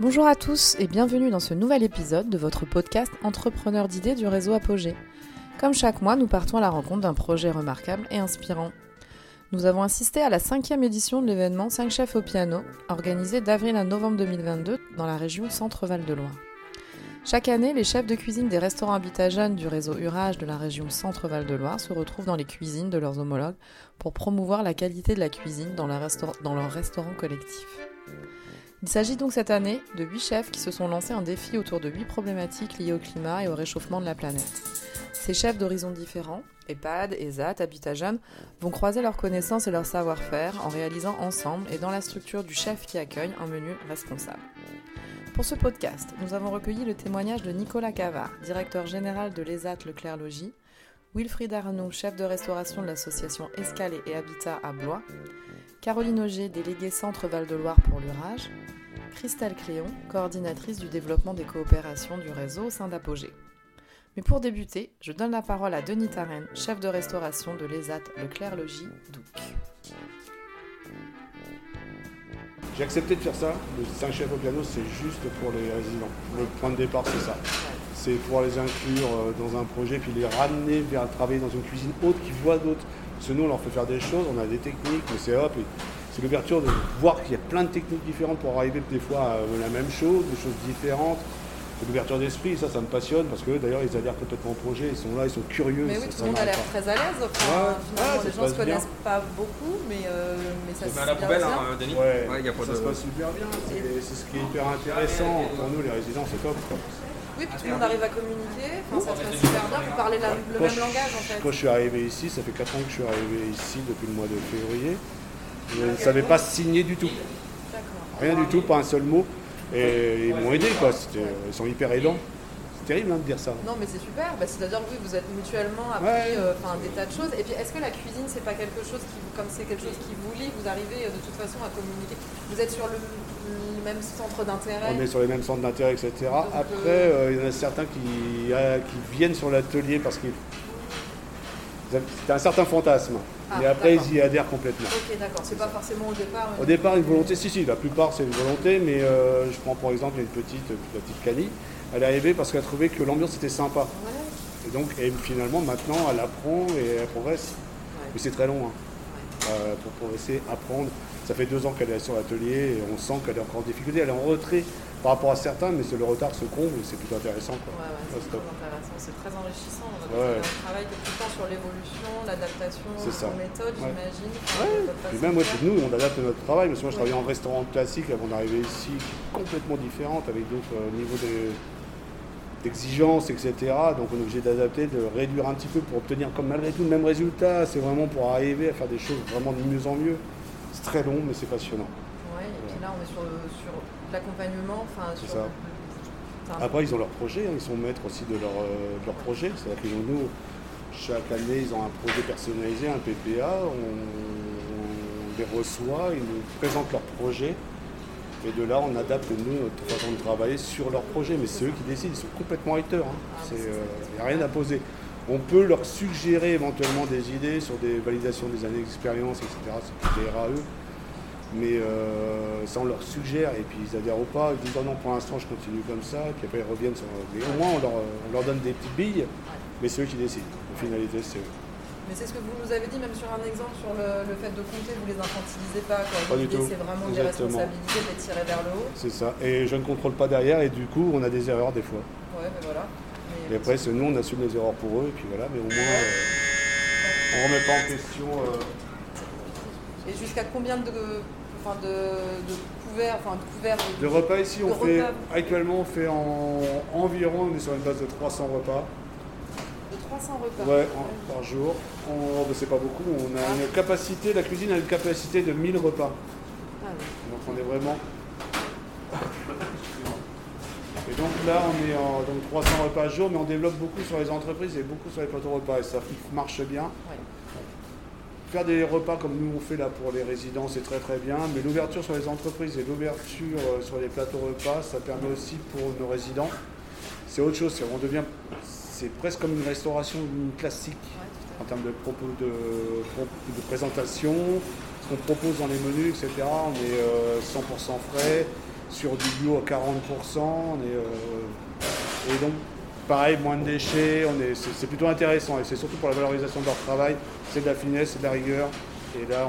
Bonjour à tous et bienvenue dans ce nouvel épisode de votre podcast Entrepreneur d'idées du réseau Apogée. Comme chaque mois, nous partons à la rencontre d'un projet remarquable et inspirant. Nous avons assisté à la cinquième édition de l'événement 5 chefs au piano, organisé d'avril à novembre 2022 dans la région Centre-Val de Loire. Chaque année, les chefs de cuisine des restaurants Habitat Jeunes du réseau Urage de la région Centre-Val de Loire se retrouvent dans les cuisines de leurs homologues pour promouvoir la qualité de la cuisine dans, dans leur restaurant collectif. Il s'agit donc cette année de 8 chefs qui se sont lancés un défi autour de 8 problématiques liées au climat et au réchauffement de la planète. Ces chefs d'horizons différents, EHPAD, ESAT, Habitat Jeune, vont croiser leurs connaissances et leur savoir-faire en réalisant ensemble et dans la structure du chef qui accueille un menu responsable. Pour ce podcast, nous avons recueilli le témoignage de Nicolas Cavard, directeur général de l'ESAT Leclerc Logis, Wilfried Arnaud, chef de restauration de l'association Escalé et Habitat à Blois, Caroline Auger, déléguée Centre Val-de-Loire pour l'Urage, Christelle Cléon, coordinatrice du développement des coopérations du réseau au sein d'Apogée. Mais pour débuter, je donne la parole à Denis Tarenne, chef de restauration de l'ESAT Leclerc Logis Douc. J'ai accepté de faire ça. Le 5 chefs au piano, c'est juste pour les résidents. Le point de départ, c'est ça. C'est pouvoir les inclure euh, dans un projet, puis les ramener vers travailler dans une cuisine haute qui voit d'autres parce que nous, on leur fait faire des choses, on a des techniques, mais c'est hop, c'est l'ouverture de voir qu'il y a plein de techniques différentes pour arriver des fois à la même chose, des choses différentes. C'est l'ouverture d'esprit, ça, ça me passionne parce que d'ailleurs, ils adhèrent complètement au projet, ils sont là, ils sont curieux. Mais oui, tout le monde a l'air très à l'aise. Enfin, finalement, les gens ne se connaissent pas beaucoup, mais, euh, mais ça se passe bien. poubelle, hein, Denis ouais, y a pas ça se passe super bien. C'est ce qui est hyper intéressant pour nous, les résidents, c'est top. Oui, puis tout le monde arrive à communiquer, enfin, ça se passe super bien, vous parlez le même langage en fait. Quand je suis arrivé ici, ça fait 4 ans que je suis arrivé ici depuis le mois de février, je ne savais pas signer du tout. Rien du tout, pas un seul mot. Et ils m'ont aidé, quoi. Ils sont hyper aidants. C'est terrible hein, de dire ça. Non, mais c'est super. Bah, C'est-à-dire que oui, vous êtes mutuellement appris euh, des tas de choses. Et puis, est-ce que la cuisine, c'est pas quelque chose qui, comme c'est quelque chose qui vous lie, vous arrivez euh, de toute façon à communiquer? Vous êtes sur le, même centre d'intérêt On est sur les mêmes centres d'intérêt, etc. Après, euh, il y en a certains qui, qui viennent sur l'atelier parce qu'ils c'est un certain fantasme. Ah, mais après, ils y adhèrent complètement. Ok, d'accord. C'est pas forcément au départ. Au départ, une volonté. Si, si, la plupart, c'est une volonté. Mais je prends par exemple une petite, la petite Cali elle est arrivée parce qu'elle trouvait que l'ambiance était sympa. Et donc, finalement, maintenant, elle apprend et elle progresse. Mais c'est très long hein. euh, pour progresser, apprendre. Ça fait deux ans qu'elle est sur l'atelier et on sent qu'elle est encore en difficulté. Elle est en retrait par rapport à certains, mais le retard se comble et c'est plutôt intéressant. c'est très intéressant, c'est très enrichissant. On travaille tout le temps sur l'évolution, l'adaptation aux méthodes, j'imagine. Puis même moi, chez nous, on adapte notre travail. Parce que moi, je travaillais en restaurant classique avant d'arriver ici, complètement différente, avec d'autres euh, niveaux de d'exigences, etc. Donc on est obligé d'adapter, de réduire un petit peu pour obtenir comme malgré tout le même résultat. C'est vraiment pour arriver à faire des choses vraiment de mieux en mieux. C'est très long, mais c'est passionnant. Ouais, et puis là on est sur, l'accompagnement. C'est ça. Après, ils ont leur projet, hein. ils sont maîtres aussi de leur, euh, leur projet. C'est-à-dire qu'ils ont nous, chaque année, ils ont un projet personnalisé, un PPA. on les reçoit, ils nous présentent leur projet. Et de là, on adapte, nous, notre façon de travailler sur leur projet. Mais c'est eux qui décident, ils sont complètement haters. Il hein. n'y ah, a rien à poser. On peut leur suggérer éventuellement des idées sur des validations des années d'expérience, etc. C'est des RAE. Mais euh, ça, on leur suggère et puis ils adhèrent ou pas. Ils disent oh non, pour l'instant, je continue comme ça. Puis après, ils reviennent sur. Mais au moins, on leur, on leur donne des petites billes. Mais c'est eux qui décident. En finalité, c'est eux. Mais c'est ce que vous nous avez dit, même sur un exemple, sur le, fait de compter, vous ne les infantilisez pas. Pas du tout. C'est vraiment des responsabilités d'être tiré vers le haut. C'est ça. Et je ne contrôle pas derrière, et du coup, on a des erreurs des fois. Ouais, mais voilà. Et après, c'est nous, on assume les erreurs pour eux, et puis voilà, mais au moins, euh, on ne remet pas en question. Euh, et jusqu'à combien de, enfin de, de couverts, enfin de couverts de, repas ici, on fait actuellement, on fait en environ, on est sur une base de 300 repas. 300 repas Ouais, par jour. On, c'est pas beaucoup. On a une capacité, la cuisine a une capacité de 1000 repas. Ah donc on est vraiment. Et donc là, on est en donc 300 repas par jour, mais on développe beaucoup sur les entreprises et beaucoup sur les plateaux repas. Et ça marche bien. Faire des repas comme nous on fait là pour les résidents, c'est très très bien. Mais l'ouverture sur les entreprises et l'ouverture euh, sur les plateaux repas, ça permet aussi pour nos résidents. C'est autre chose. On devient c'est presque comme une restauration classique en termes de propos de, de, présentation. qu'on propose dans les menus, etc. On est 100% frais, sur du bio à 40%. On est, et donc, pareil, moins de déchets. c'est, plutôt intéressant et c'est surtout pour la valorisation de leur travail. C'est de la finesse, c'est de la rigueur. Et là,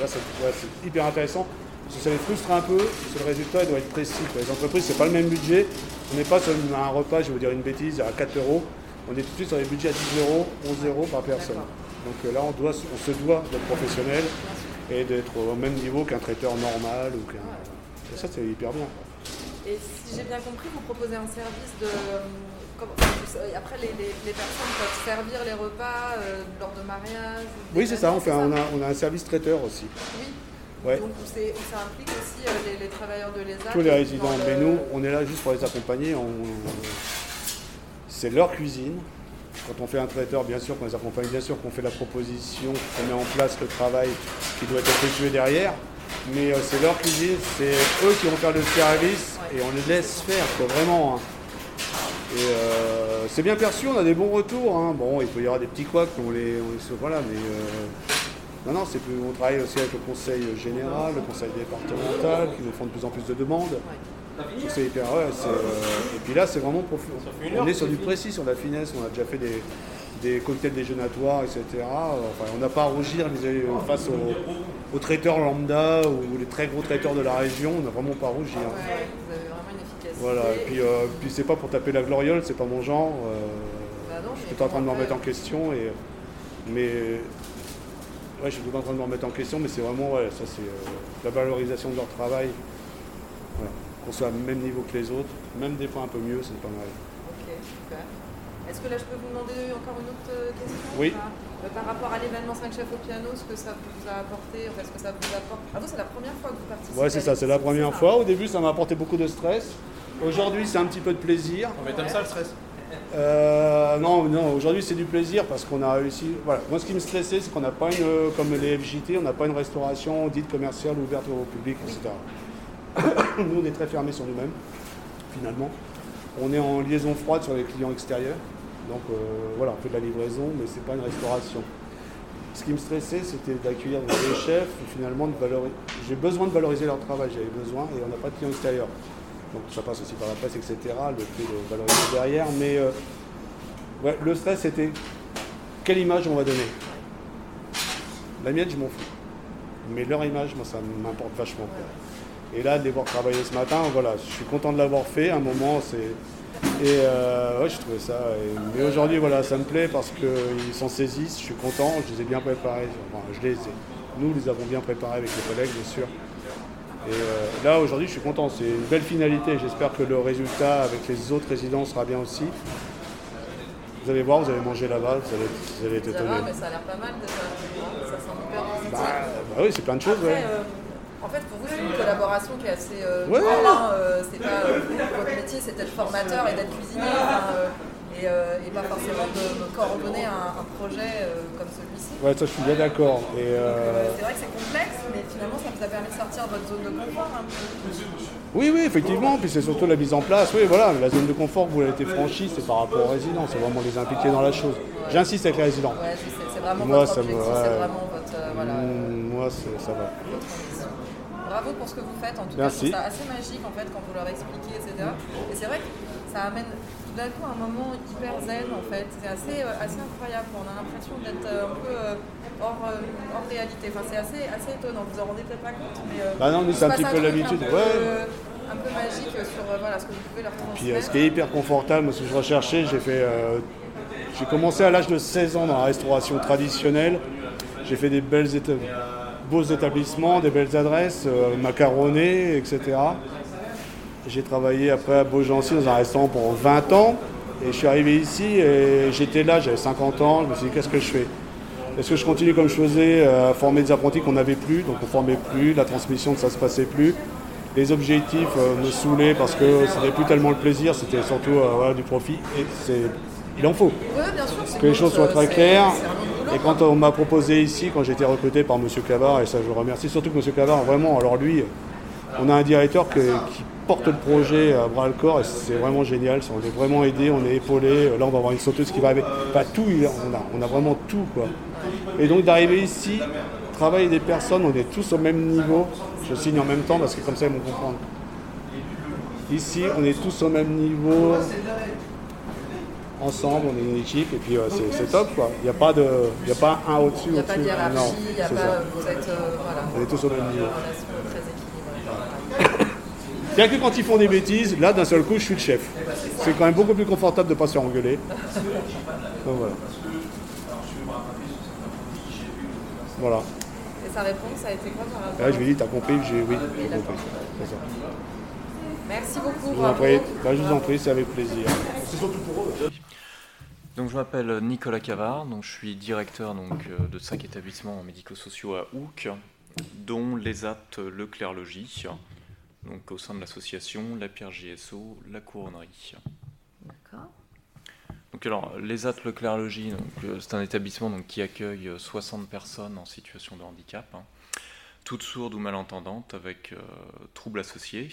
là c'est hyper intéressant. ça les frustre un peu, parce que le résultat doit être précis. Les entreprises, c'est pas le même budget. On n'est pas sur un repas, je vais vous dire une bêtise, à 4 euros. On est tout de suite sur des budgets à 10 euros, 11 euros par personne. Donc euh, là, on, doit, on se doit d'être professionnel et d'être au même niveau qu'un traiteur normal. Ou qu'un... ça, c'est hyper bien. Et si j'ai bien compris, vous proposez un service de. Euh, après, les, personnes peuvent servir les repas euh, lors de mariage Oui, c'est ça. On, a, on, a, un service traiteur aussi. Oui. Ouais. Donc ça implique aussi les, travailleurs de l'ESA. Tous les résidents. Mais nous, on est là juste pour les accompagner. On, c'est leur cuisine. Quand on fait un traiteur, bien sûr qu'on les accompagne, bien sûr qu'on fait la proposition, qu'on met en place le travail qui doit être effectué derrière. Mais euh, c'est leur cuisine, c'est eux qui vont faire le service et on les laisse faire, vraiment. Hein. Et euh, c'est bien perçu, on a des bons retours. Hein. Bon, il peut y avoir des petits couacs, on les, on voilà, mais euh, non, non, c'est plus, on travaille aussi avec le conseil général, le conseil départemental, qui nous font de plus en plus de demandes. C'est hyper, ouais, euh, et puis là, c'est vraiment profond. On est sur du précis, sur la finesse. On a déjà fait des, des cocktails déjeunatoires, etc. Enfin, on n'a pas à rougir face aux, traiteurs lambda ou les très gros traiteurs de la région. On n'a vraiment pas à rougir. vous avez vraiment une efficacité. Voilà, et puis, euh, puis c'est pas pour taper la gloriole, c'est pas mon genre. Euh, bah je suis en train de m'en remettre en question. Et, mais ouais, je suis tout en train de me remettre en question, mais c'est vraiment ça, c'est la valorisation de leur travail qu'on soit au même niveau que les autres, même des fois un peu mieux, c'est pas mal. Ok, super. Est-ce que là je peux vous demander encore une autre euh, question Oui. Euh, par rapport à l'événement 5 chefs au piano, ce que ça vous a apporté, enfin, ce que ça vous apporte. Ah vous, c'est la première fois que vous participez Oui, c'est ça, c'est la première fois. Au début, ça m'a apporté beaucoup de stress. Aujourd'hui, c'est un petit peu de plaisir. Mais t'aimes ça le stress euh, non, non aujourd'hui c'est du plaisir parce qu'on a réussi. Voilà. Moi ce qui me stressait, c'est qu'on n'a pas une, comme les FJT, on n'a pas une restauration dite commerciale ouverte au public, etc. nous, on est très fermés sur nous-mêmes, finalement. On est en liaison froide sur les clients extérieurs. Donc euh, voilà, on fait de la livraison, mais ce n'est pas une restauration. Ce qui me stressait, c'était d'accueillir des chefs, finalement, de valoriser. J'ai besoin de valoriser leur travail, j'avais besoin, et on n'a pas de clients extérieurs. Donc ça passe aussi par la presse, etc., le fait de valoriser derrière. Mais euh, le stress, c'était quelle image on va donner? La mienne, je m'en fous. Mais leur image, moi, ça m'importe vachement. Et là, de les voir travailler ce matin, voilà, je suis content de l'avoir fait. un moment, c'est. Et euh, ouais, je trouvais ça. Mais aujourd'hui, voilà, ça me plaît parce qu'ils s'en saisissent. Je suis content. Je les ai bien préparés. je les ai. Nous, les avons bien préparés avec les collègues, bien sûr. Et euh, là, aujourd'hui, je suis content. C'est une belle finalité. J'espère que le résultat avec les autres résidents sera bien aussi. Vous allez voir, vous allez manger là-bas, vous allez, être étonné. mais ça a l'air pas mal Ça sent hyper positif. Bah, bah, oui, c'est plein de choses. ouais. Euh, en fait, pour vous, c'est une collaboration qui est assez euh, hein, euh, c'est pas euh, votre métier, c'est d'être formateur et d'être cuisinier, et, et, pas forcément de, coordonner un, un projet comme celui-ci. Ouais, ça, je suis bien d'accord. c'est vrai que c'est complexe, mais finalement, ça vous a permis de sortir de votre zone de confort un peu. Oui, oui, effectivement. Puis c'est surtout la mise en place. Oui, voilà, la zone de confort, vous avez été franchie, c'est par rapport aux résidents. C'est vraiment les impliquer dans la chose. J'insiste avec les résidents. Ouais, c'est vraiment moi, votre objectif, c'est vraiment votre. voilà, mmh, moi, ça va bravo pour ce que vous faites. En tout cas, c'est assez magique en fait quand vous leur expliquez, etc. Et c'est vrai que ça amène tout d'un coup un moment hyper zen en fait. C'est assez, euh, assez incroyable. On a l'impression d'être euh, un peu euh, hors, hors, réalité. Enfin, c'est assez, assez étonnant. Vous en rendez peut-être pas compte, mais. bah non, mais c'est un petit peu l'habitude. Ouais un peu magique sur voilà, ce que vous pouvez leur transmettre. Puis ce qui est hyper confortable, ce que je recherchais, j'ai fait. j'ai commencé à l'âge de 16 ans dans la restauration traditionnelle. J'ai fait des belles étapes beaux établissements, des belles adresses, euh, macaronnés, etc. J'ai travaillé après à Beaugency dans un restaurant pour 20 ans. Et je suis arrivé ici et j'étais là, j'avais 50 ans. Je me suis dit, qu'est-ce que je fais? Est-ce que je continue comme je faisais euh, à former des apprentis qu'on n'avait plus? Donc on ne formait plus, la transmission, ça ne se passait plus. Les objectifs euh, me saoulaient parce que ce n'était plus tellement le plaisir, c'était surtout du profit. Et il en faut. bien Que les choses soient très claires. Et quand on m'a proposé ici, quand j'ai été recruté par M. Cavard, et ça je remercie surtout que M. Cavard, vraiment, alors lui, on a un directeur qui porte le projet à bras le corps et c'est vraiment génial. On est vraiment aidé, on est épaulé. Là, on va avoir une sauteuse qui va arriver. Pas tout, on a, on a vraiment tout. quoi. Et donc d'arriver ici, travail des personnes, on est tous au même niveau. Je signe en même temps parce que comme ça ils vont comprendre. Ici, on est tous au même niveau, ensemble, on est une équipe et puis euh, c'est top quoi. Il n'y a pas de, il a pas un au-dessus. Il n'y a pas de hiérarchie, non, il n'y a c'est pas, ça. vous êtes, euh, voilà, On est tous au même niveau. a que quand ils font des bêtises, là d'un seul coup je suis le chef. C'est quand même beaucoup plus confortable de ne pas se faire engueuler. Donc voilà. Voilà. Et sa réponse a été quoi rapport Et là je lui ai dit, t'as compris J'ai oui, j'ai d'accord. compris. C'est ça. Merci beaucoup. Je vous en prie, Bah, je vous en prie, c'est avec plaisir. C'est surtout pour eux. Donc je m'appelle Nicolas Cavard, donc je suis directeur donc, euh, de cinq établissements médico-sociaux à Houcq, dont l'ESAT Leclerc Logis, donc au sein de l'association La Pierre JSO, La Couronnerie. D'accord. Donc alors l'ESAT Leclerc Logis, donc, euh, c'est un établissement donc, qui accueille euh, 60 personnes en situation de handicap, hein, toutes sourdes ou malentendantes avec euh, troubles associés.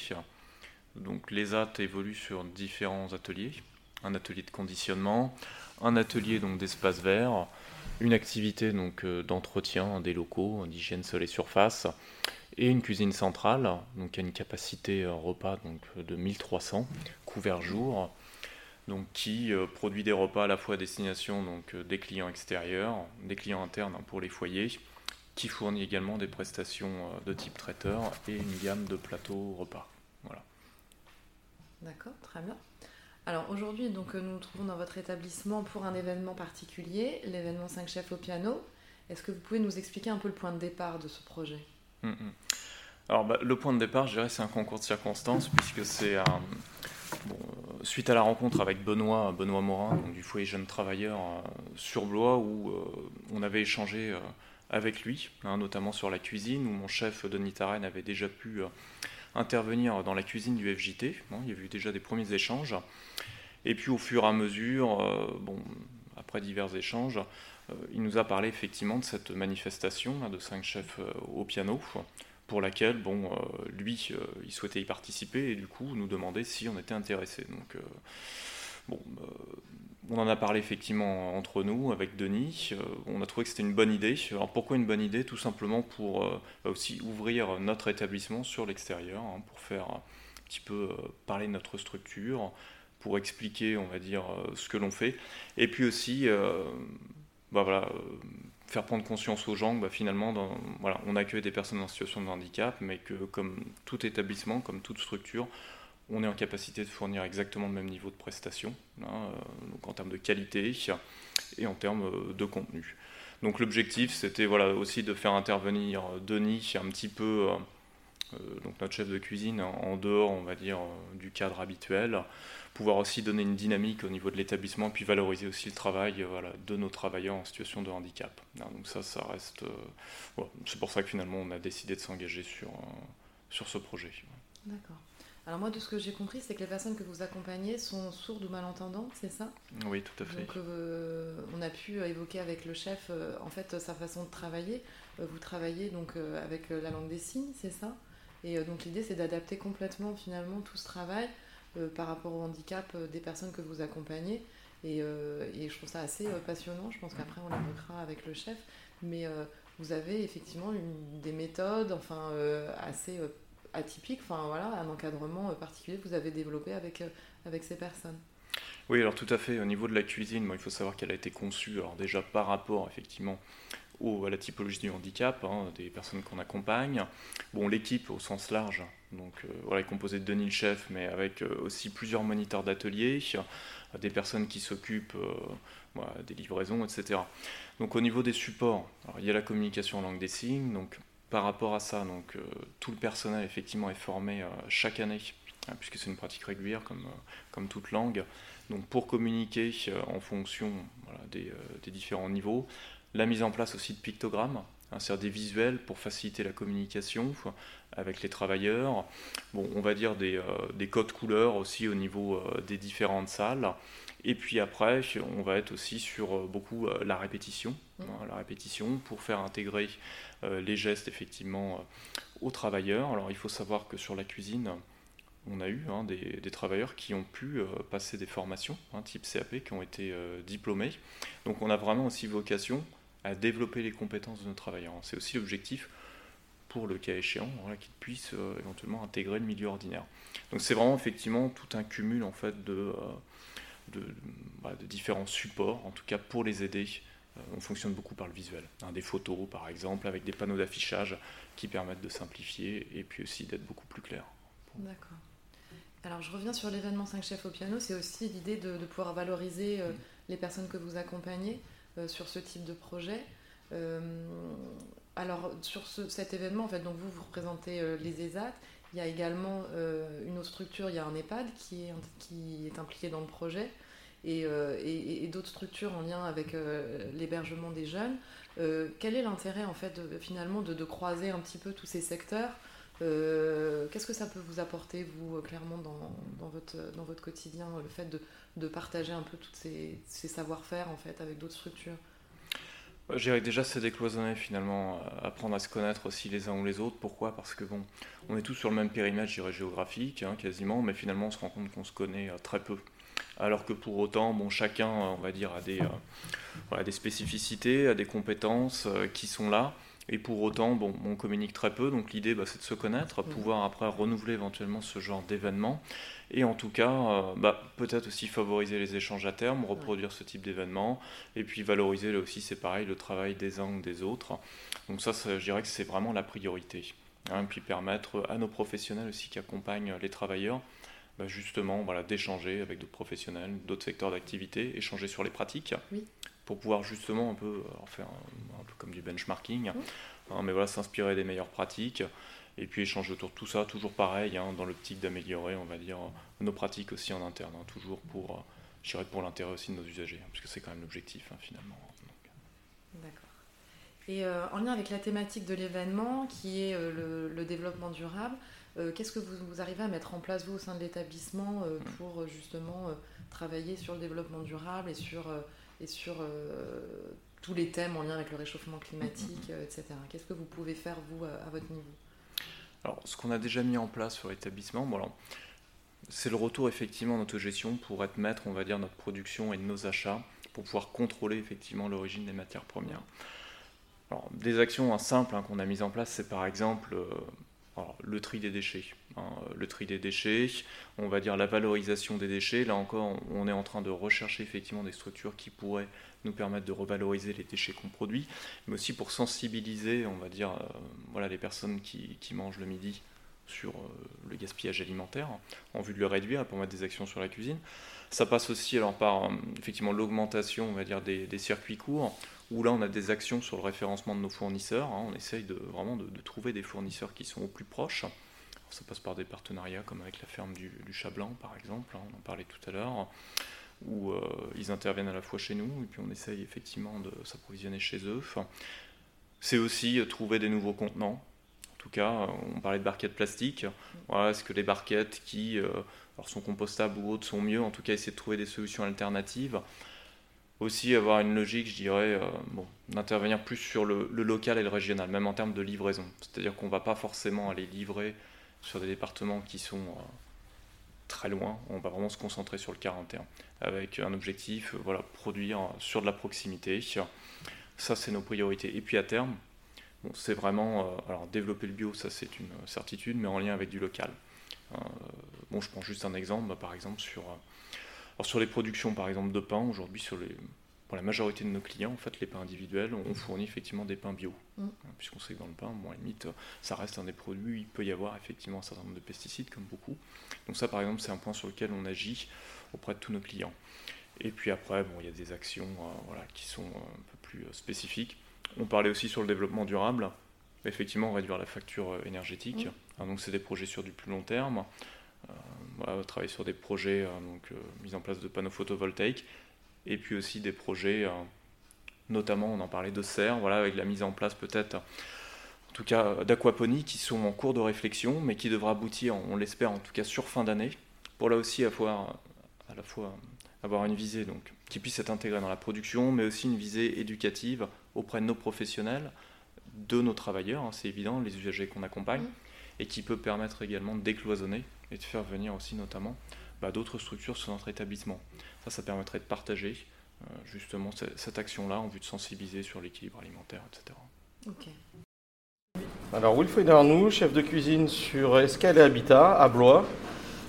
Donc l'ESAT évolue sur différents ateliers, un atelier de conditionnement, un atelier donc d'espace vert, une activité donc euh, d'entretien des locaux, d'hygiène sol et surface, et une cuisine centrale, donc qui a une capacité euh, repas donc de 1300 couverts jour, donc qui euh, produit des repas à la fois à destination donc des clients extérieurs, des clients internes hein, pour les foyers, qui fournit également des prestations de type traiteur et une gamme de plateaux repas. Voilà. D'accord, très bien. Alors aujourd'hui, donc euh, nous nous trouvons dans votre établissement pour un événement particulier, l'événement 5 chefs au piano. Est-ce que vous pouvez nous expliquer un peu le point de départ de ce projet? Mm, mm. Alors, bah, le point de départ, je dirais, c'est un concours de circonstances, puisque c'est suite à la rencontre avec Benoît, Benoît Morin, du foyer Jeunes Travailleurs euh, sur Blois, où euh, on avait échangé euh, avec lui, hein, notamment sur la cuisine, où mon chef Denis Tarenne avait déjà pu intervenir dans la cuisine du FJT. il y avait eu déjà des premiers échanges. Et puis, au fur et à mesure, euh, bon, après divers échanges, euh, il nous a parlé effectivement de cette manifestation de cinq chefs euh, au piano, pour laquelle, bon, lui, il souhaitait y participer et du coup nous demandait si on était intéressé. Donc, euh, on en a parlé effectivement entre nous avec Denis. Euh, on a trouvé que c'était une bonne idée. Alors pourquoi une bonne idée? Tout simplement pour euh, aussi ouvrir notre établissement sur l'extérieur, hein, pour faire un petit peu parler de notre structure, pour expliquer, on va dire, ce que l'on fait, et puis aussi, bah voilà, faire prendre conscience aux gens que bah, finalement, voilà, on accueille des personnes en situation de handicap, mais que comme tout établissement, comme toute structure, on est en capacité de fournir exactement le même niveau de prestation, hein, euh, donc en termes de qualité et en termes euh, de contenu. Donc l'objectif, c'était voilà, aussi de faire intervenir euh, Denis un petit peu, donc notre chef de cuisine, en dehors, on va dire, du cadre habituel, pouvoir aussi donner une dynamique au niveau de l'établissement, puis valoriser aussi le travail de nos travailleurs en situation de handicap. Hein, donc ça, ça reste... C'est pour ça que finalement, on a décidé de s'engager sur, sur ce projet. D'accord. Alors moi, de ce que j'ai compris, c'est que les personnes que vous accompagnez sont sourdes ou malentendantes, c'est ça? Oui, tout à fait. Donc euh, on a pu évoquer avec le chef, euh, en fait, sa façon de travailler. Euh, vous travaillez donc euh, avec la langue des signes, c'est ça? Et donc l'idée, c'est d'adapter complètement finalement tout ce travail par rapport au handicap des personnes que vous accompagnez. Et, et je trouve ça assez passionnant. Je pense qu'après, on l'évoquera avec le chef. Mais vous avez effectivement une- des méthodes, enfin, assez atypiques. Enfin voilà, un encadrement euh, particulier que vous avez développé avec, euh, avec ces personnes. Oui, alors tout à fait. Au niveau de la cuisine, il faut savoir qu'elle a été conçue, alors déjà par rapport effectivement au- à la typologie du handicap, hein, des personnes qu'on accompagne. Bon, l'équipe au sens large, donc euh, voilà, est composée de Denis le chef, mais avec aussi plusieurs moniteurs d'atelier, des personnes qui s'occupent des livraisons, etc. Donc au niveau des supports, il y a la communication en langue des signes, donc par rapport à ça, donc euh, tout le personnel effectivement est formé euh, chaque année, hein, puisque c'est une pratique régulière comme, euh, comme toute langue. Donc pour communiquer en fonction des, différents niveaux, la mise en place aussi de pictogrammes, hein, c'est-à-dire des visuels pour faciliter la communication avec les travailleurs. Bon, on va dire des, des codes couleurs aussi au niveau des différentes salles. Et puis après, on va être aussi sur euh, beaucoup euh, la répétition, hein, la répétition pour faire intégrer euh, les gestes effectivement aux travailleurs. Alors il faut savoir que sur la cuisine, on a eu hein, des, des travailleurs qui ont pu euh, passer des formations, hein, type CAP, qui ont été euh, diplômés. Donc on a vraiment aussi vocation à développer les compétences de nos travailleurs. C'est aussi l'objectif pour le cas échéant, qu'ils puissent éventuellement intégrer le milieu ordinaire. Donc c'est vraiment effectivement tout un cumul en fait de, de, différents supports, en tout cas pour les aider. on fonctionne beaucoup par le visuel. Hein, des photos par exemple, avec des panneaux d'affichage qui permettent de simplifier et puis aussi d'être beaucoup plus clair. D'accord. Alors je reviens sur l'événement 5 chefs au piano, c'est aussi l'idée de, pouvoir valoriser euh, mm. les personnes que vous accompagnez euh, sur ce type de projet. Euh, alors sur cet événement, en fait, donc vous, vous représentez les ESAT, il y a également une autre structure, il y a un EHPAD qui est, impliqué dans le projet et, d'autres structures en lien avec l'hébergement des jeunes. quel est l'intérêt en fait finalement de, de, croiser un petit peu tous ces secteurs? Euh, qu'est-ce que ça peut vous apporter, vous, euh, clairement, dans, votre, quotidien, le fait de, partager un peu tous ces, savoir-faire, en fait, avec d'autres structures? J'irais déjà c'est décloisonner finalement, euh, apprendre à se connaître aussi les uns ou les autres. Pourquoi? Parce que bon, on est tous sur le même périmètre, j'irais géographique, hein, quasiment, mais finalement on se rend compte qu'on se connaît très peu. Alors que pour autant, bon, chacun, on va dire, a des, des spécificités, a des compétences qui sont là. Et pour autant, bon, on communique très peu, donc l'idée, bah, c'est de se connaître, mm. pouvoir après renouveler éventuellement ce genre d'événement. Et en tout cas, euh, bah, peut-être aussi favoriser les échanges à terme, reproduire ce type d'événement, et puis valoriser là aussi, c'est pareil, le travail des uns ou des autres. Donc ça, je dirais que c'est vraiment la priorité. Hein, et puis permettre à nos professionnels aussi qui accompagnent les travailleurs, bah, justement, voilà, d'échanger avec d'autres professionnels, d'autres secteurs d'activité, échanger sur les pratiques. Oui pour pouvoir justement un peu faire un, peu comme du benchmarking, hein, mais voilà, s'inspirer des meilleures pratiques et puis échanger autour de tout ça, toujours pareil, hein, dans l'optique d'améliorer, on va dire, nos pratiques aussi en interne, hein, toujours pour, je pour l'intérêt aussi de nos usagers, parce que c'est quand même l'objectif finalement. D'accord. Et euh, en lien avec la thématique de l'événement, qui est euh, le, développement durable, euh, qu'est-ce que vous, vous, arrivez à mettre en place, vous, au sein de l'établissement, mm. pour justement travailler sur le développement durable et sur et sur euh, tous les thèmes en lien avec le réchauffement climatique, euh, etc. Qu'est-ce que vous pouvez faire, vous, à, votre niveau? Alors, ce qu'on a déjà mis en place sur l'établissement, c'est le retour effectivement notre gestion pour être maître, on va dire, notre production et de nos achats, pour pouvoir contrôler effectivement l'origine des matières premières. Alors, des actions hein, simples hein, qu'on a mises en place, c'est par exemple euh, le tri des déchets. Hein, le tri des déchets, on va dire la valorisation des déchets. Là encore, on est en train de rechercher effectivement des structures qui pourraient nous permettre de revaloriser les déchets qu'on produit, mais aussi pour sensibiliser, on va dire, euh, voilà, les personnes qui, mangent le midi sur euh, le gaspillage alimentaire, en vue de le réduire pour mettre des actions sur la cuisine. Ça passe aussi alors par euh, effectivement l'augmentation, on va dire, des, circuits courts, où là on a des actions sur le référencement de nos fournisseurs. Hein. on essaye de, vraiment de, trouver des fournisseurs qui sont au plus proches. ça passe par des partenariats comme avec la ferme du, Chat Blanc par exemple, hein, on en parlait tout à l'heure, où euh, ils interviennent à la fois chez nous et puis on essaye effectivement de s'approvisionner chez eux. c'est aussi euh, trouver des nouveaux contenants. En tout cas, on parlait de barquettes plastiques. Est-ce que les barquettes qui alors sont compostables ou autres sont mieux, en tout cas essayer de trouver des solutions alternatives. Aussi avoir une logique, je dirais, euh, d'intervenir plus sur le, local et le régional, même en termes de livraison. C'est-à-dire qu'on ne va pas forcément aller livrer sur des départements qui sont euh, très loin, on va vraiment se concentrer sur le 41, avec un objectif, euh, voilà, produire sur de la proximité. Ça, c'est nos priorités. Et puis à terme, c'est vraiment, alors développer le bio, ça c'est une certitude, mais en lien avec du local. Bon, je prends juste un exemple, bah, par exemple sur, euh, sur les productions par exemple de pain, aujourd'hui sur les, pour la majorité de nos clients, en fait, les pains individuels, on fournit effectivement des pains bio. Mm. Hein, puisqu'on sait que dans le pain, bon, à limite, ça reste un des produits, il peut y avoir effectivement un certain nombre de pesticides, comme beaucoup. Donc ça, par exemple, c'est un point sur lequel on agit auprès de tous nos clients. Et puis après, bon, il y a des actions euh, voilà, qui sont un peu plus spécifiques. On parlait aussi sur le développement durable effectivement réduire la facture euh, énergétique. Ah, donc c'est des projets sur du plus long terme. Euh, travailler sur des projets euh, donc mise en place de panneaux photovoltaïques et puis aussi des projets notamment on en parlait de serre voilà avec la mise en place peut-être en tout cas d'aquaponie qui sont en cours de réflexion mais qui devra aboutir on l'espère en tout cas sur fin d'année pour là aussi avoir à la fois avoir une visée donc qui puisse être intégrée dans la production mais aussi une visée éducative auprès de nos professionnels de nos travailleurs, hein, c'est évident, les usagers qu'on accompagne, mm. Et qui peut permettre également de décloisonner et de faire venir aussi notamment bah, d'autres structures sur notre établissement. Ça, ça permettrait de partager, justement cette action-là en vue de sensibiliser sur l'équilibre alimentaire, etc. Ok. Alors Wilfried Arnoux, chef de cuisine sur Escale et Habitat à Blois,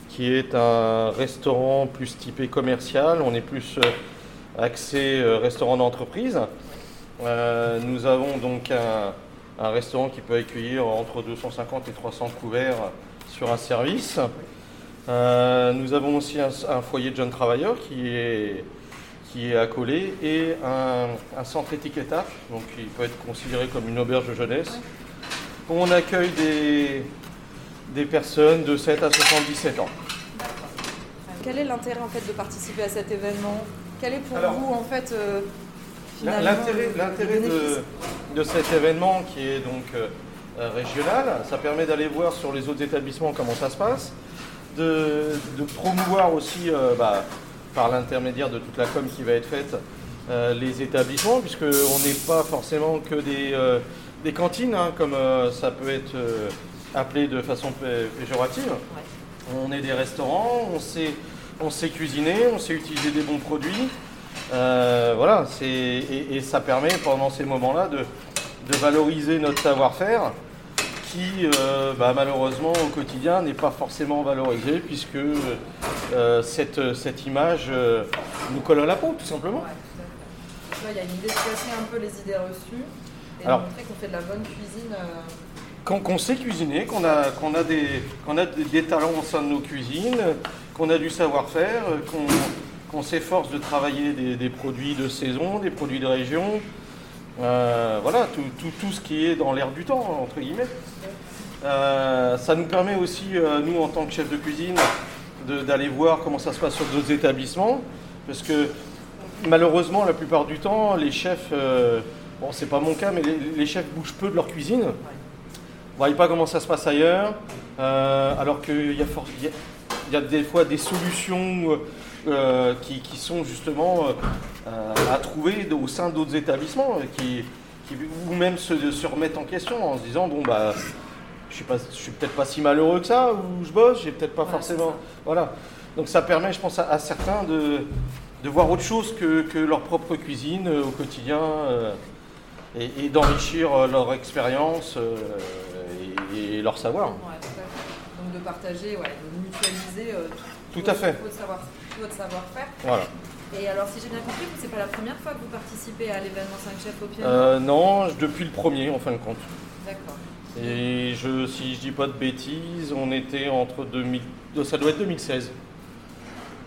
qui est un restaurant plus typé commercial. On est plus euh, axé euh, restaurant d'entreprise. Euh, nous avons donc un, restaurant qui peut accueillir entre 250 et 300 couverts sur un service. nous avons aussi un, foyer de jeunes travailleurs qui est, qui est accolé et un, un centre étiquetable, donc il peut être considéré comme une auberge de jeunesse on accueille des, des personnes de 7 à 77 ans. Quel est l'intérêt en fait de participer à cet événement? Quel est pour vous en fait euh, L'intérêt de, cet événement qui est donc euh, régional, ça permet d'aller voir sur les autres établissements comment ça se passe, de, promouvoir aussi euh, bah, par l'intermédiaire de toute la com qui va être faite les établissements, puisqu'on n'est pas forcément que des des cantines, hein, comme euh, ça peut être euh, appelé de façon péjorative. On est des restaurants, on sait, on sait cuisiner, on sait utiliser des bons produits. Euh, voilà, et, et, ça permet pendant ces moments-là de, valoriser notre savoir-faire qui bah, malheureusement au quotidien n'est pas forcément valorisé puisque cette, cette image nous colle à la peau tout simplement. il y a une idée de casser un peu les idées reçues alors, montrer qu'on fait de la bonne cuisine. Euh. Qu'on sait cuisiner, qu'on a, qu'on a, des, qu'on a des, talents au sein de nos cuisines, qu'on a du savoir-faire, qu'on s'efforce de travailler des, produits de saison, des produits de région. Euh, voilà, tout, ce qui est dans l'air du temps, entre guillemets. Euh, ça nous permet aussi, nous, en tant que chef de cuisine, d'aller voir comment ça se passe sur d'autres établissements. Parce que malheureusement, la plupart du temps, les chefs Bon, c'est pas mon cas, mais les, chefs bougent peu de leur cuisine. Vous voyez pas comment ça se passe ailleurs. Euh, alors qu'il y, a des fois des solutions euh, qui, sont justement euh, à trouver au sein d'autres établissements, qui, ou même se, se remettre en question en se disant bon bah je suis pas, je suis peut-être pas si malheureux que ça, ou je bosse, j'ai peut-être pas forcément. Voilà. Donc ça permet, je pense, à, certains de, de, voir autre chose que, que, leur propre cuisine au quotidien et, d'enrichir euh, leur expérience euh, et, leur savoir. Donc de partager, ouais, de mutualiser euh, tout, à fait. Votre, savoir, faire Voilà. Et alors, si j'ai bien compris, c'est pas la première fois que vous participez à l'événement 5 chefs au piano Non, depuis le premier, en fin de compte. D'accord. Et je, si je dis pas de bêtises, on était entre 2000, ça doit être 2016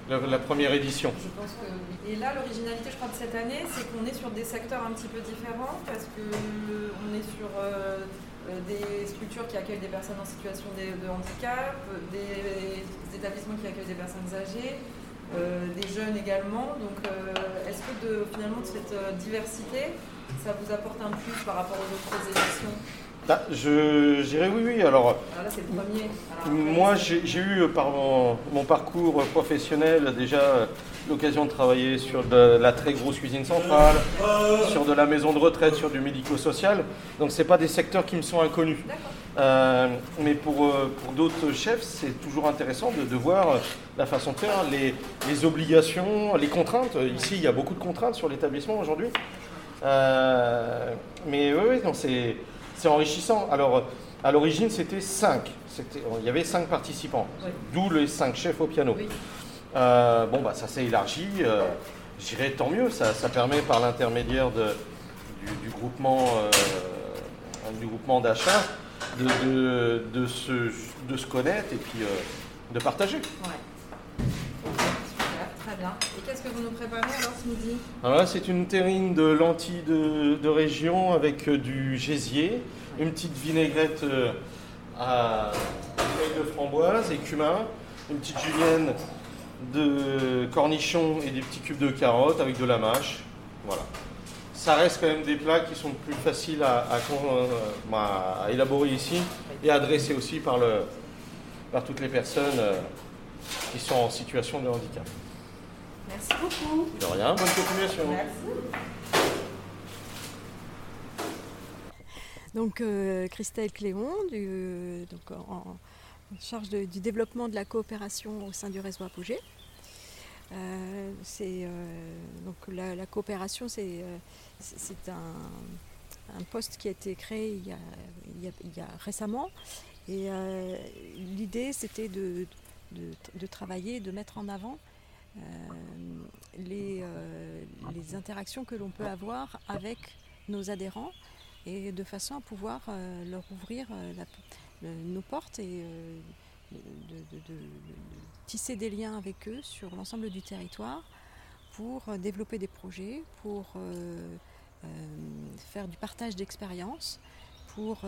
la, première édition. Je pense que Et là, l'originalité, je crois, de cette année, c'est qu'on est sur des secteurs un petit peu différents parce qu'on est sur euh, euh, des structures qui accueillent des personnes en situation de, handicap, des, établissements qui accueillent des personnes âgées, euh, des jeunes également. Donc, est-ce que finalement, de cette diversité, ça vous apporte un plus par rapport aux autres éditions bah, je dirais oui, oui. Alors, ah, là, c'est le premier. moi, j'ai eu par mon, parcours professionnel déjà l'occasion de travailler sur de la très grosse cuisine centrale, sur de la maison de retraite, sur du médico-social. Donc, ce pas des secteurs qui me sont inconnus. Euh, mais pour, euh, pour d'autres chefs, c'est toujours intéressant de, voir la façon de faire, les, les, obligations, les contraintes. Ici, il y a beaucoup de contraintes sur l'établissement aujourd'hui. Euh, mais oui, oui, c'est c'est enrichissant. Alors, à l'origine, c'était cinq. Il y avait cinq participants, d'où les cinq chefs au piano. Euh, bon, bah, ça s'est élargi. Euh, dirais tant mieux. Ça, permet, par l'intermédiaire du, groupement, euh, du groupement d'achat, de, de, se, de se connaître et puis de partager. Et qu'est-ce que vous nous préparez alors ce midi c'est une terrine de lentilles de, région avec euh, du gésier, une petite vinaigrette euh, à feuilles de framboise et cumin, une petite julienne de cornichons et des petits cubes de carottes avec de la mâche. Voilà. Ça reste quand même des plats qui sont plus faciles à, à élaborer ici et à dresser aussi par, toutes les personnes euh, qui sont en situation de handicap. Merci beaucoup. De rien, bonne continuation. Merci. Donc euh, Christelle Cléon, en, charge du développement de la coopération au sein du réseau Apogée. c'est donc la, coopération, c'est c'est un, un, poste qui a été créé il y a, il y a, récemment. Et l'idée, c'était de, de, de, travailler, de mettre en avant les, les interactions que l'on peut avoir avec nos adhérents et de façon à pouvoir euh, leur ouvrir euh, nos portes et euh, de, tisser des liens avec eux sur l'ensemble du territoire pour développer des projets, pour faire du partage d'expériences, pour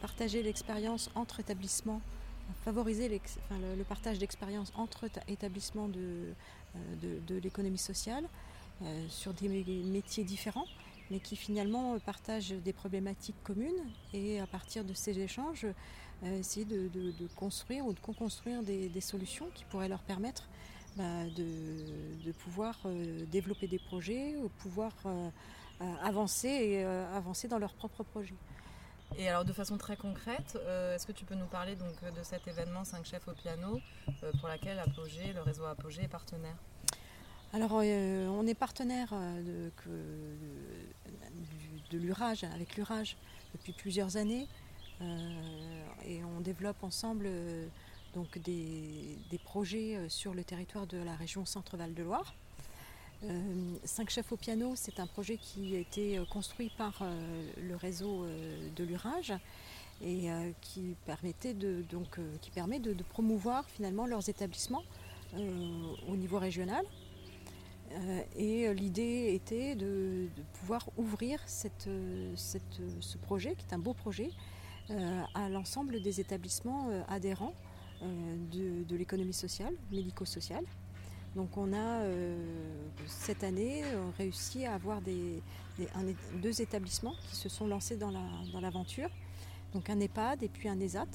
partager l'expérience entre établissements, favoriser le, partage d'expériences entre établissements de, de l'économie sociale sur des métiers différents mais qui finalement partagent des problématiques communes et à partir de ces échanges, euh, essayer de, construire ou de co-construire des, solutions qui pourraient leur permettre bah, de, pouvoir euh, développer des projets, ou pouvoir euh, avancer dans leurs propres projets. Et alors de façon très concrète, est-ce que tu peux nous parler donc de cet événement 5 chefs au piano pour laquelle Apogée, le réseau Apogée est partenaire? Alors, euh, on est partenaire euh, de, l'Urage, avec l'Urage, depuis plusieurs années. Euh, et on développe ensemble donc des, projets sur le territoire de la région Centre-Val de Loire. Cinq chefs au piano, c'est un projet qui a été construit par le réseau de l'Urage et qui, permet de, promouvoir finalement leurs établissements au niveau régional. Euh, et l'idée était de, pouvoir ouvrir ce projet, qui est un beau projet, euh, à l'ensemble des établissements euh, adhérents de, l'économie sociale, médico-sociale. Donc on a cette année réussi à avoir deux établissements qui se sont lancés dans l'aventure. donc un EHPAD et puis un ESAT,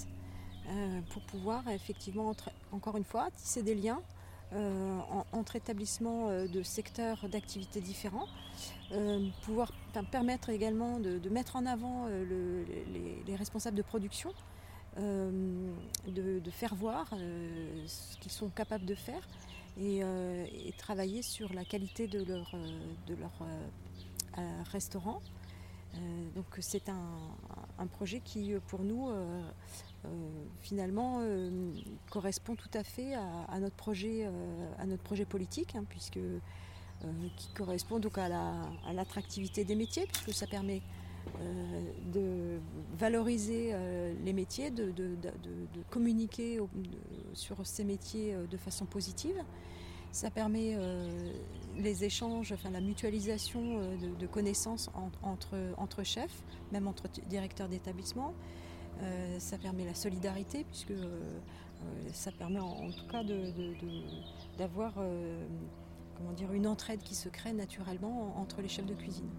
pour pouvoir effectivement, encore une fois, tisser des liens euh, entre établissements euh, de secteurs d'activités différents, euh, pouvoir permettre également de, mettre en avant les, responsables de production, de, faire voir ce qu'ils sont capables de faire et, travailler sur la qualité de leur, de leur restaurant. donc c'est un, projet qui pour nous euh, finalement euh, correspond tout à fait à, notre, projet, euh, à notre projet politique, hein, puisque qui correspond donc à l'attractivité des métiers, puisque ça permet de valoriser les métiers, de, communiquer sur ces métiers de façon positive. Ça permet les échanges, enfin la mutualisation de, connaissances entre, chefs, même entre directeurs d'établissement. Euh, ça permet la solidarité, puisque euh, euh, ça permet en, tout cas d'avoir comment une entraide qui se crée naturellement entre les chefs de cuisine.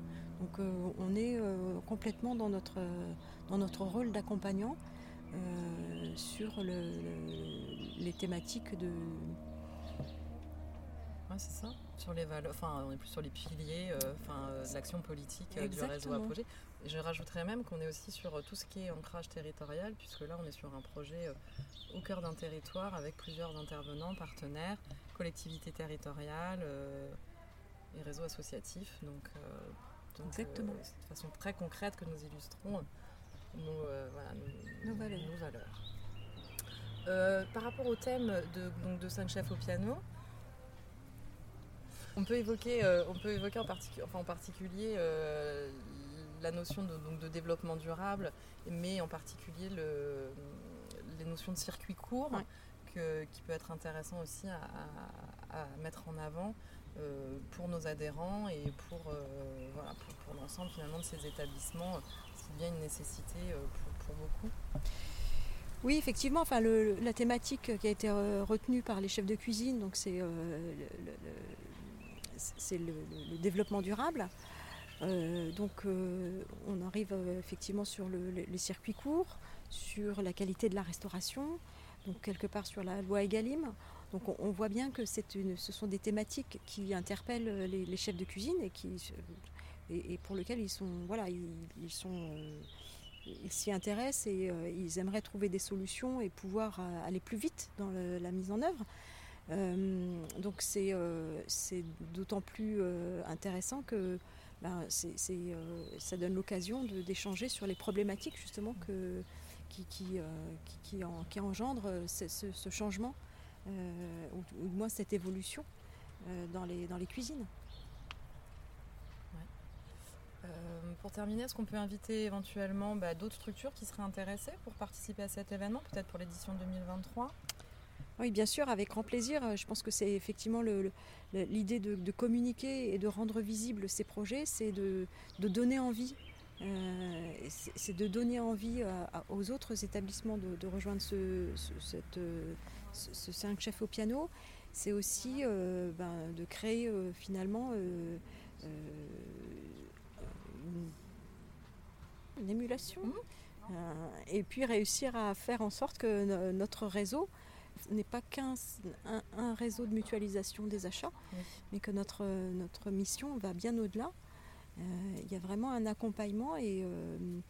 Donc on est complètement dans notre, dans notre rôle d'accompagnant sur les thématiques de, c'est ça. Sur les valeurs, enfin, on est plus sur les piliers, euh, enfin, euh, de l'action politique euh, du réseau à projet. je rajouterais même qu'on est aussi sur tout ce qui est ancrage territorial, puisque là, on est sur un projet au cœur d'un territoire avec plusieurs intervenants, partenaires, collectivités territoriales et réseaux associatifs. Donc, Exactement. c'est de façon très concrète que nous illustrons nos, valeurs. par rapport au thème de, donc, de 5 chefs au piano, on peut évoquer, euh, on peut évoquer en, en particulier euh, la notion de, donc, de, développement durable, mais en particulier le, les notions de circuit court, qui peut être intéressant aussi à, mettre en avant euh, pour nos adhérents et pour, pour, l'ensemble finalement de ces établissements. C'est bien une nécessité pour, beaucoup. Oui, effectivement, enfin, la thématique qui a été retenue par les chefs de cuisine, donc c'est le, le, développement durable. Euh, donc euh, on arrive euh, effectivement sur les circuits courts, sur la qualité de la restauration, donc quelque part sur la loi Egalim. Donc on, voit bien que ce sont des thématiques qui interpellent les, chefs de cuisine et, pour lesquels ils sont ils s'y intéressent et ils aimeraient trouver des solutions et pouvoir aller plus vite dans la mise en œuvre. donc c'est d'autant plus intéressant que ben, ça donne l'occasion d'échanger sur les problématiques justement qui, engendrent ce, changement, ou, ou, moins cette évolution dans, les, dans les cuisines. Euh, pour terminer, est-ce qu'on peut inviter éventuellement bah, d'autres structures qui seraient intéressées pour participer à cet événement, peut-être pour l'édition 2023 oui, bien sûr, avec grand plaisir. Je pense que c'est effectivement l'idée de, communiquer et de rendre visibles ces projets, c'est de, donner envie. Euh, c'est de donner envie aux autres établissements de, rejoindre ce, cette, ce, 5 chefs au piano. C'est aussi euh, ben, de créer finalement une, émulation. Mmh. Euh, et puis réussir à faire en sorte que notre réseau n'est pas qu'un un, réseau de mutualisation des achats, mais que notre, notre mission va bien au-delà. Euh, il y a vraiment un accompagnement et, euh,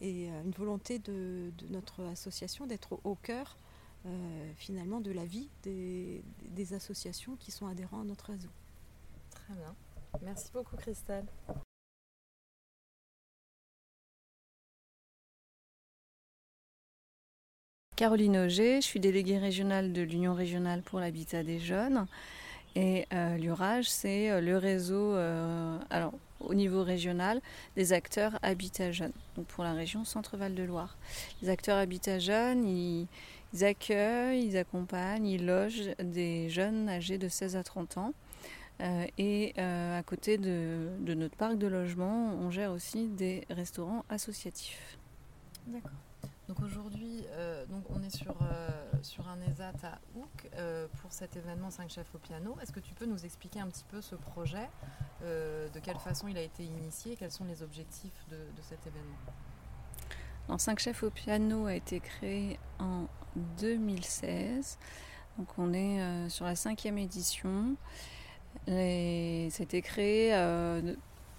et une volonté de, notre association d'être au, cœur finalement de la vie des, des associations qui sont adhérents à notre réseau. Très bien. Merci beaucoup Christelle. Caroline Auger, je suis déléguée régionale de l'Union régionale pour l'habitat des jeunes. Et euh, l'URAGE, c'est euh, le réseau, euh, alors, au niveau régional, des acteurs Habitat Jeunes, donc pour la région Centre-Val de Loire. Les acteurs Habitat Jeunes, ils, accueillent, ils accompagnent, ils logent des jeunes âgés de 16 à 30 ans. et à côté de, de, notre parc de logement, on gère aussi des restaurants associatifs. D'accord. Donc aujourd'hui, euh, donc on est sur, euh, sur un ESAT à Hook euh, pour cet événement 5 chefs au piano. Est-ce que tu peux nous expliquer un petit peu ce projet, de quelle façon il a été initié, quels sont les objectifs de, cet événement? Alors 5 chefs au piano a été créé en 2016. Donc on est sur la cinquième édition. C'était créé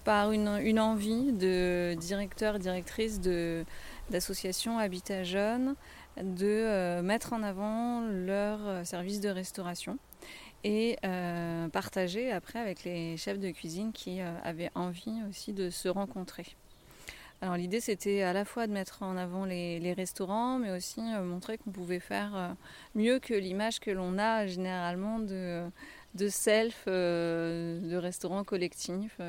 par une, envie de directeur, directrice de d'associations Habitat Jeunes de euh, mettre en avant leur euh, service de restauration et euh, partager après avec les chefs de cuisine qui avaient envie aussi de se rencontrer. Alors l'idée c'était à la fois de mettre en avant les, restaurants, mais aussi montrer qu'on pouvait faire mieux que l'image que l'on a généralement de, self, de restaurants collectifs.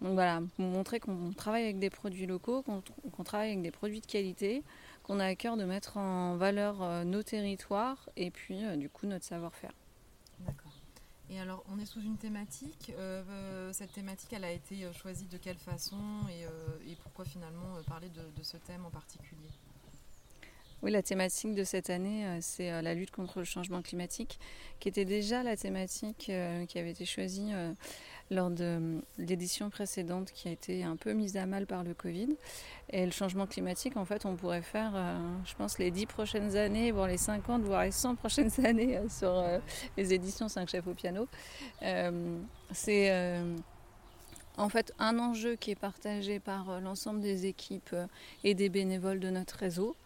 Donc voilà, montrer qu'on travaille avec des produits locaux, qu'on travaille avec des produits de qualité, qu'on a à cœur de mettre en valeur euh, nos territoires et puis euh, du coup notre savoir-faire. Et alors, on est sous une thématique. Euh, cette thématique, elle a été choisie de quelle façon et, pourquoi finalement parler de, ce thème en particulier? Oui, la thématique de cette année, c'est la lutte contre le changement climatique, qui était déjà la thématique qui avait été choisie lors de l'édition précédente qui a été un peu mise à mal par le Covid. Et le changement climatique, en fait, on pourrait faire, euh, je pense, les 10 prochaines années, voire les 50, voire les 100 prochaines années euh, sur euh, les éditions 5 chefs au piano. C'est en fait un enjeu qui est partagé par l'ensemble des équipes et des bénévoles de notre réseau.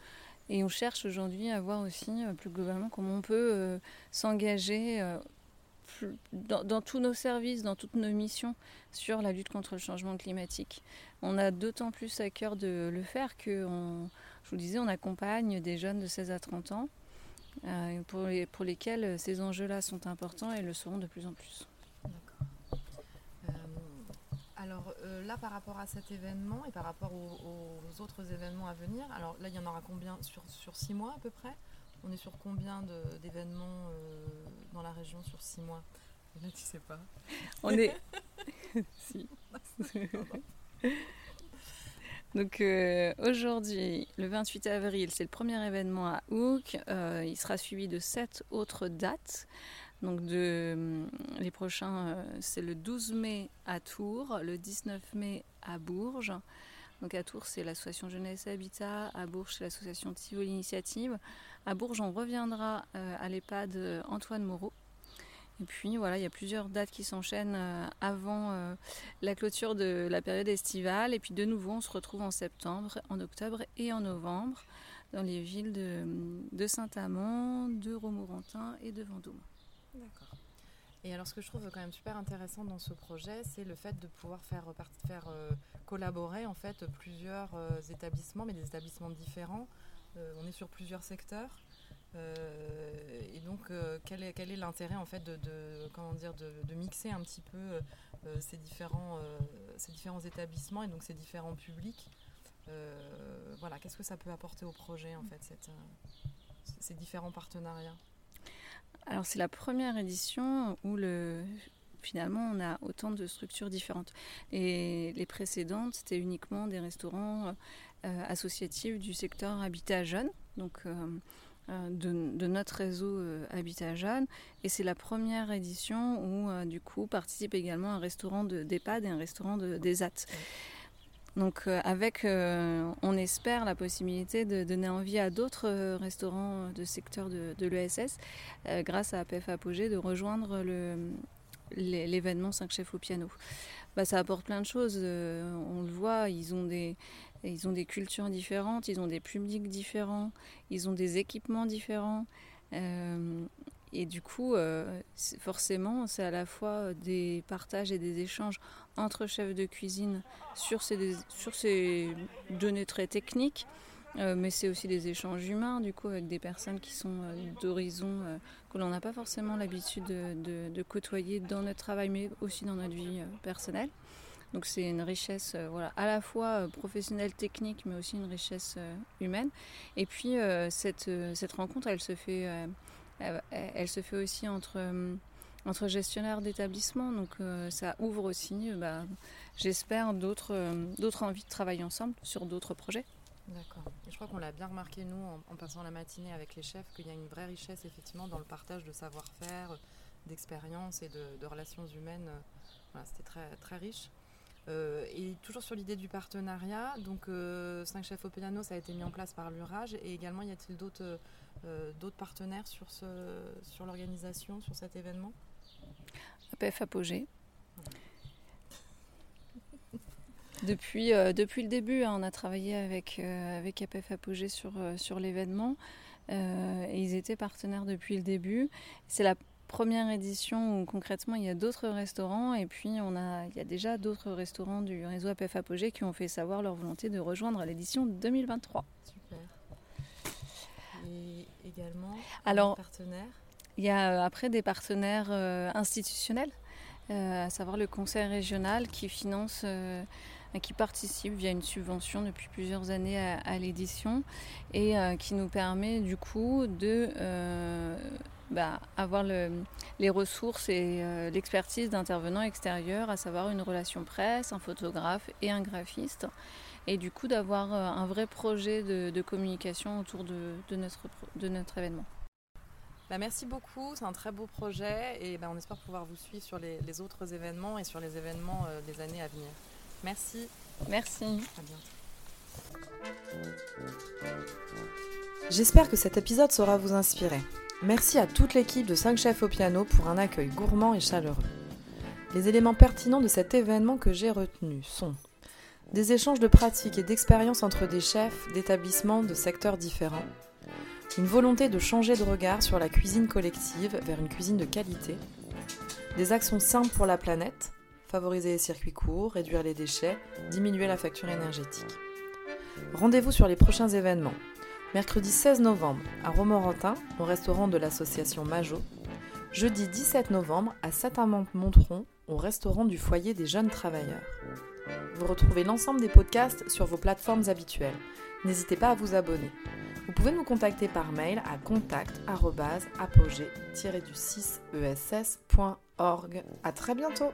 Et on cherche aujourd'hui à voir aussi plus globalement comment on peut s'engager dans, tous nos services, dans toutes nos missions sur la lutte contre le changement climatique. On a d'autant plus à cœur de le faire que, je vous disais, on accompagne des jeunes de 16 à 30 ans euh, pour, lesquels ces enjeux-là sont importants et le seront de plus en plus. Euh, alors euh, là, par rapport à cet événement et par rapport aux, autres événements à venir, alors là, il y en aura combien sur, sur six mois à peu près? On est sur combien d'événements euh, dans la région sur six mois? Là, tu sais pas. On est. si. Donc euh, aujourd'hui, le 28 avril, c'est le premier événement à Hook. Euh, il sera suivi de sept autres dates. Donc de, les prochains, c'est le 12 mai à Tours, le 19 mai à Bourges, donc à Tours, c'est l'association Jeunesse Habitat. À Bourges, c'est l'association Tivoli Initiative. À Bourges, on reviendra euh, à l'EHPAD euh, Antoine Moreau. Et puis voilà, il y a plusieurs dates qui s'enchaînent euh, avant la clôture de la période estivale. Et puis de nouveau, on se retrouve en septembre, en octobre et en novembre dans les villes de, Saint-Amand, de Romorantin et de Vendôme. D'accord. Et alors, ce que je trouve quand même super intéressant dans ce projet, c'est le fait de pouvoir faire, faire collaborer en fait plusieurs établissements, mais des établissements différents. on est sur plusieurs secteurs. et donc, quel est, l'intérêt en fait de, comment dire, de, mixer un petit peu ces, différents, ces différents établissements et donc ces différents publics? Voilà, qu'est-ce que ça peut apporter au projet en fait, ces différents partenariats? Alors c'est la première édition où le, finalement on a autant de structures différentes. Et les précédentes, c'était uniquement des restaurants euh, associatifs du secteur Habitat Jeune, donc euh, euh, de, notre réseau Habitat Jeune. Et c'est la première édition où du coup participe également un restaurant d'EHPAD et un restaurant d'ESAT. Donc euh, avec, euh, on espère la possibilité de donner envie à d'autres euh, restaurants de secteur de, l'ESS, grâce à APF Apogée, de rejoindre l'événement 5 chefs au piano. Bah, ça apporte plein de choses, on le voit, ils ont des... Ils ont des cultures différentes, ils ont des publics différents, ils ont des équipements différents. Et du coup, euh, forcément, c'est à la fois des partages et des échanges entre chefs de cuisine sur ces, données très techniques, euh, mais c'est aussi des échanges humains, du coup, avec des personnes qui sont euh, d'horizons que l'on n'a pas forcément l'habitude de, côtoyer dans notre travail, mais aussi dans notre vie personnelle. Donc c'est une richesse voilà, à la fois professionnelle, technique, mais aussi une richesse humaine. Et puis cette rencontre, elle se fait elle, se fait aussi entre, euh, gestionnaires d'établissements. Donc euh, ça ouvre aussi, euh, bah, j'espère, d'autres envies de travailler ensemble sur d'autres projets. D'accord. Je crois qu'on l'a bien remarqué, nous, en, passant la matinée avec les chefs, qu'il y a une vraie richesse, effectivement, dans le partage de savoir-faire, d'expérience et de, relations humaines. Voilà, C'était très, très riche. Et toujours sur l'idée du partenariat, donc 5 chefs au piano, ça a été mis en place par l'URAGE. Et également, y a-t-il d'autres euh, partenaires sur, ce, sur l'organisation, sur cet événement? APF Apogée. Depuis, euh, depuis le début, hein, on a travaillé avec, euh, avec APF Apogée sur, sur l'événement. et ils étaient partenaires depuis le début. C'est la première édition où concrètement il y a d'autres restaurants et puis on a, il y a déjà d'autres restaurants du réseau APF Apogée qui ont fait savoir leur volonté de rejoindre l'édition 2023 également Alors, partenaires Il y a euh, après des partenaires euh, institutionnels, euh, à savoir le conseil régional qui finance, qui participe via une subvention depuis plusieurs années à, l'édition et qui nous permet du coup de bah, avoir le, les ressources et l'expertise d'intervenants extérieurs, à savoir une relation presse, un photographe et un graphiste et du coup d'avoir euh, un vrai projet de, communication autour de, notre, de notre événement. Bah merci beaucoup, c'est un très beau projet et bah on espère pouvoir vous suivre sur les, autres événements et sur les événements euh, des années à venir. Merci. Merci. À bientôt. J'espère que cet épisode saura vous inspirer. Merci à toute l'équipe de 5 chefs au piano pour un accueil gourmand et chaleureux. Les éléments pertinents de cet événement que j'ai retenu sont des échanges de pratiques et d'expériences entre des chefs d'établissements de secteurs différents, une volonté de changer de regard sur la cuisine collective vers une cuisine de qualité, des actions simples pour la planète, favoriser les circuits courts, réduire les déchets, diminuer la facture énergétique. Rendez-vous sur les prochains événements. Mercredi 16 novembre à Romorantin, au restaurant de l'association Majo. Jeudi 17 novembre à Saint-Amand-Montron, au restaurant du foyer des jeunes travailleurs. Vous retrouvez l'ensemble des podcasts sur vos plateformes habituelles. N'hésitez pas à vous abonner. Vous pouvez nous contacter par mail à contact@apogée-du6ess.org. À très bientôt.